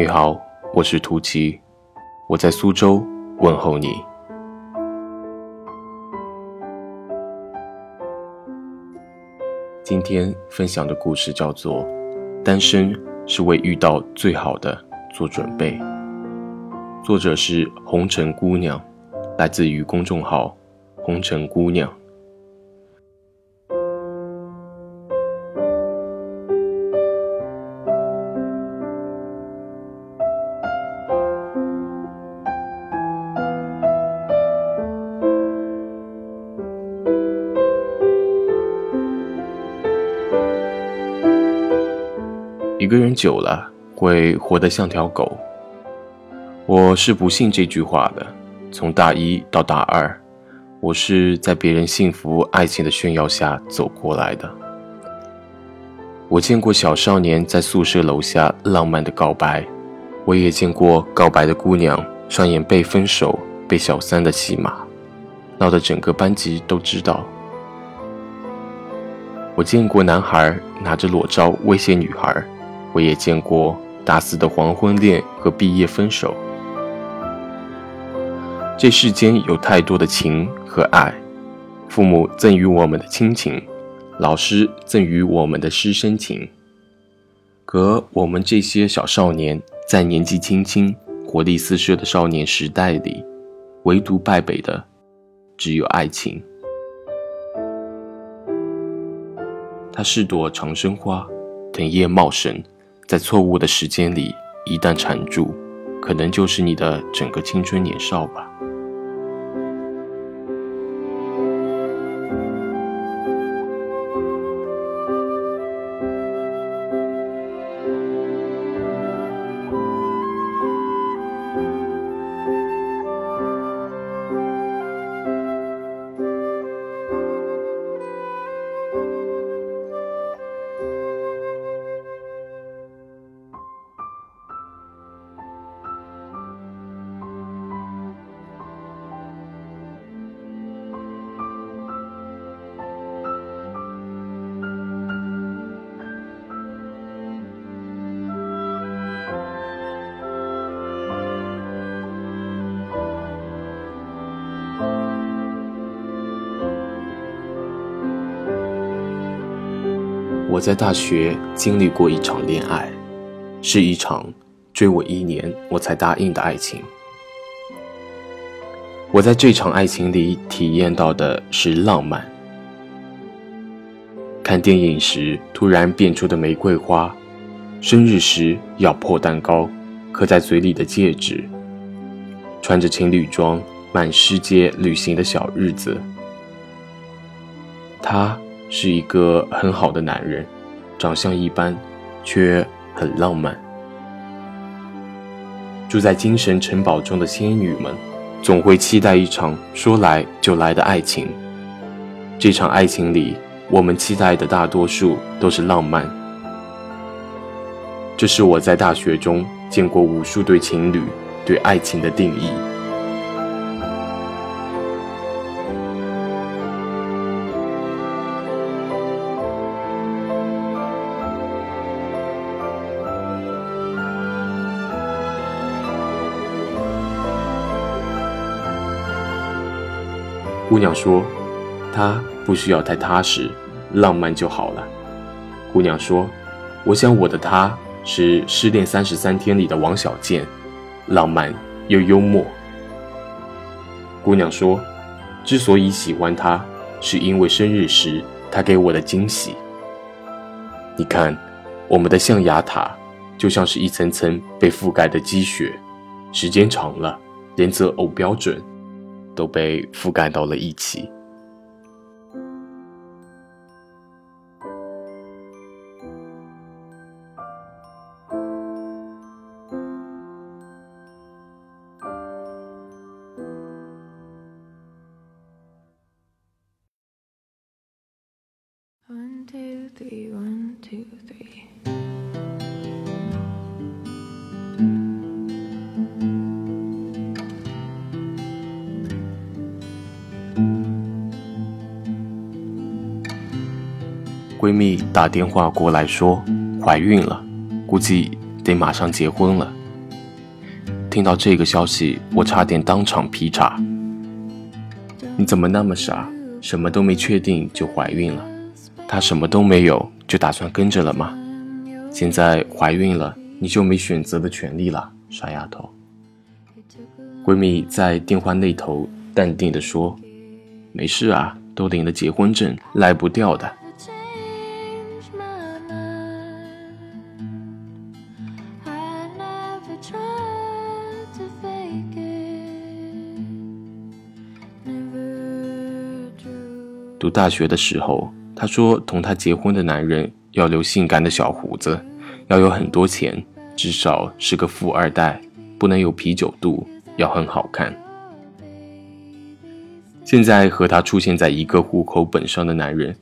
你好，我是图奇，我在苏州问候你。今天分享的故事叫做《单身是为遇到最好的做准备》，作者是红尘姑娘，来自于公众号红尘姑娘。一个人久了会活得像条狗。我是不信这句话的。从大一到大二，我是在别人幸福爱情的炫耀下走过来的。我见过小少年在宿舍楼下浪漫的告白，我也见过告白的姑娘上演被分手、被小三的戏码，闹得整个班级都知道。我见过男孩拿着裸照威胁女孩。我也见过大四的黄昏恋和毕业分手。这世间有太多的情和爱，父母赠予我们的亲情，老师赠予我们的师生情。可我们这些小少年，在年纪轻轻、活力四射的少年时代里，唯独败北的，只有爱情。它是朵长生花，藤叶茂盛。在错误的时间里，一旦缠住，可能就是你的整个青春年少吧。我在大学经历过一场恋爱，是一场追我一年我才答应的爱情。我在这场爱情里体验到的是浪漫。看电影时突然变出的玫瑰花，生日时咬破蛋糕刻在嘴里的戒指，穿着情侣装满世界旅行的小日子，他。是一个很好的男人，长相一般，却很浪漫。住在精神城堡中的仙女们，总会期待一场说来就来的爱情。这场爱情里，我们期待的大多数都是浪漫。这是我在大学中见过无数对情侣对爱情的定义。姑娘说：“他不需要太踏实，浪漫就好了。”姑娘说：“我想我的他是《失恋三十三天》里的王小贱，浪漫又幽默。”姑娘说：“之所以喜欢他，是因为生日时他给我的惊喜。你看，我们的象牙塔就像是一层层被覆盖的积雪，时间长了，连择偶标准。”都被覆盖到了一起。闺蜜打电话过来说怀孕了，估计得马上结婚了，听到这个消息，我差点当场劈叉。你怎么那么傻，什么都没确定就怀孕了？她什么都没有，就打算跟着了吗？现在怀孕了，你就没选择的权利了，傻丫头。闺蜜在电话那头淡定地说：“没事啊，都领了结婚证，赖不掉的。”读大学的时候，她说同她结婚的男人要留性感的小胡子，要有很多钱，至少是个富二代，不能有啤酒肚，要很好看。现在和她出现在一个户口本上的男人，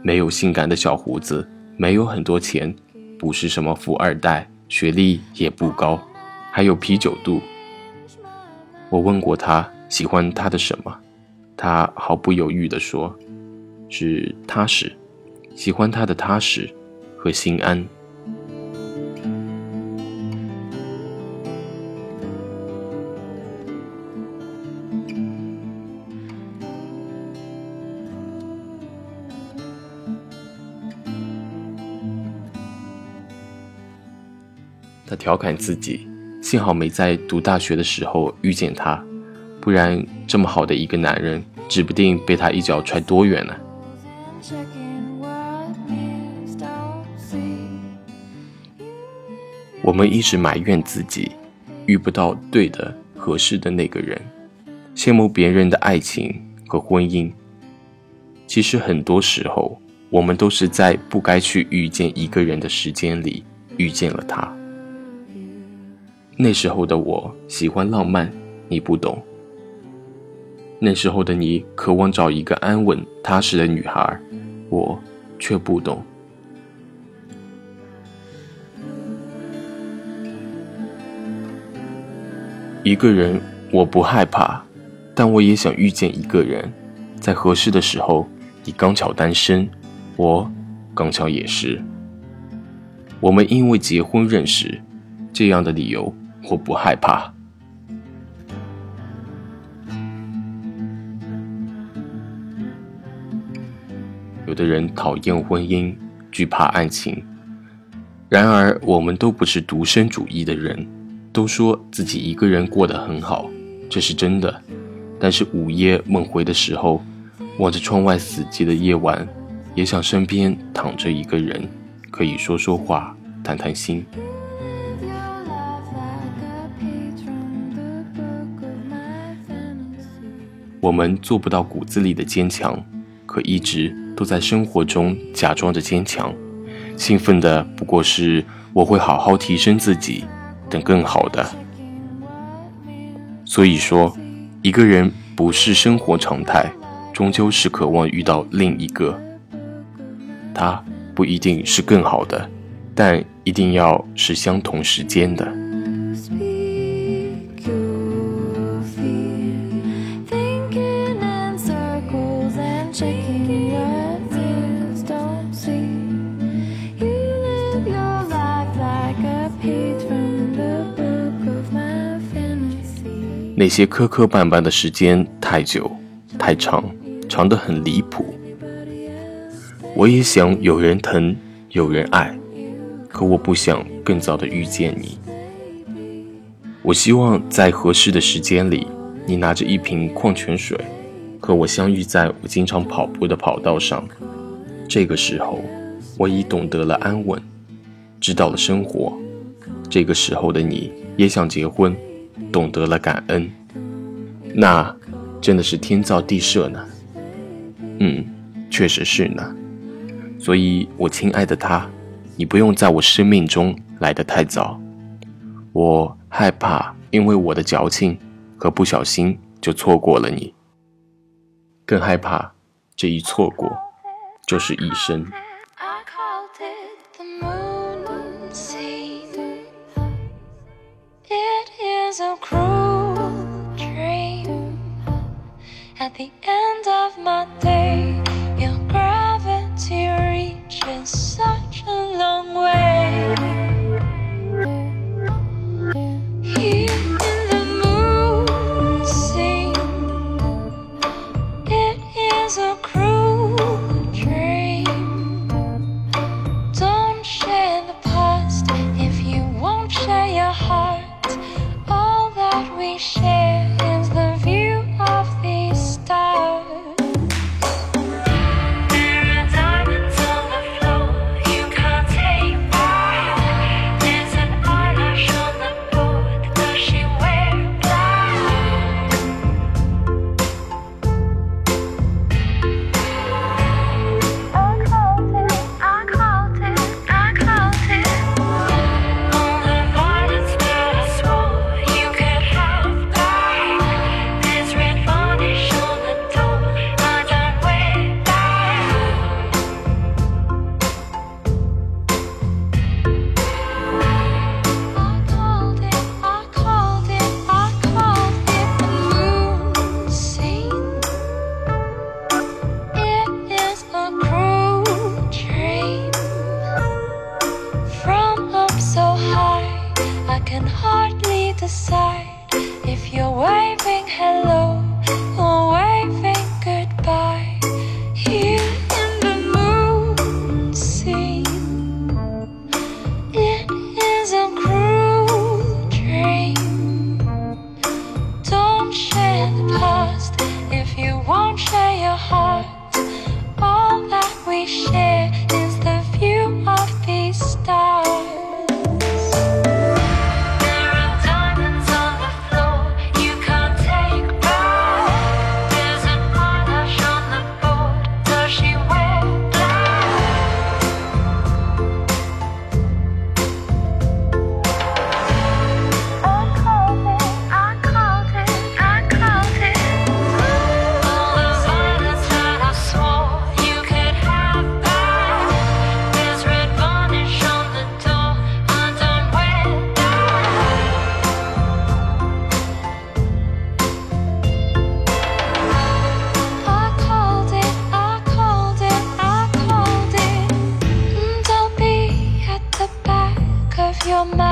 没有性感的小胡子，没有很多钱，不是什么富二代，学历也不高，还有啤酒肚。我问过他喜欢他的什么，他毫不犹豫地说。是踏实，喜欢他的踏实和心安。他调侃自己，幸好没在读大学的时候遇见他，不然这么好的一个男人，指不定被他一脚踹多远呢。我们一直埋怨自己遇不到对的、合适的那个人，羡慕别人的爱情和婚姻。其实很多时候，我们都是在不该去遇见一个人的时间里遇见了他。那时候的我喜欢浪漫，你不懂。那时候的你渴望找一个安稳踏实的女孩，我却不懂。一个人我不害怕，但我也想遇见一个人，在合适的时候。你刚巧单身，我刚巧也是。我们因为结婚认识，这样的理由我不害怕。有的人讨厌婚姻，惧怕爱情。然而，我们都不是独身主义的人，都说自己一个人过得很好，这是真的。但是午夜梦回的时候，望着窗外死寂的夜晚，也想身边躺着一个人，可以说说话，谈谈心。我们做不到骨子里的坚强，可一直。都在生活中假装着坚强，兴奋的不过是我会好好提升自己，等更好的。所以说，一个人不是生活常态，终究是渴望遇到另一个。他不一定是更好的，但一定要是相同时间的。那些磕磕绊绊的时间太久、太长，长得很离谱。我也想有人疼、有人爱，可我不想更早的遇见你。我希望在合适的时间里，你拿着一瓶矿泉水，和我相遇在我经常跑步的跑道上。这个时候，我已懂得了安稳，知道了生活。这个时候的你也想结婚。懂得了感恩，那真的是天造地设呢。嗯，确实是呢。所以，我亲爱的他，你不用在我生命中来得太早。我害怕，因为我的矫情和不小心就错过了你。更害怕，这一错过就是一生。Is a cruel dream at the end of my day. cliché. mamá.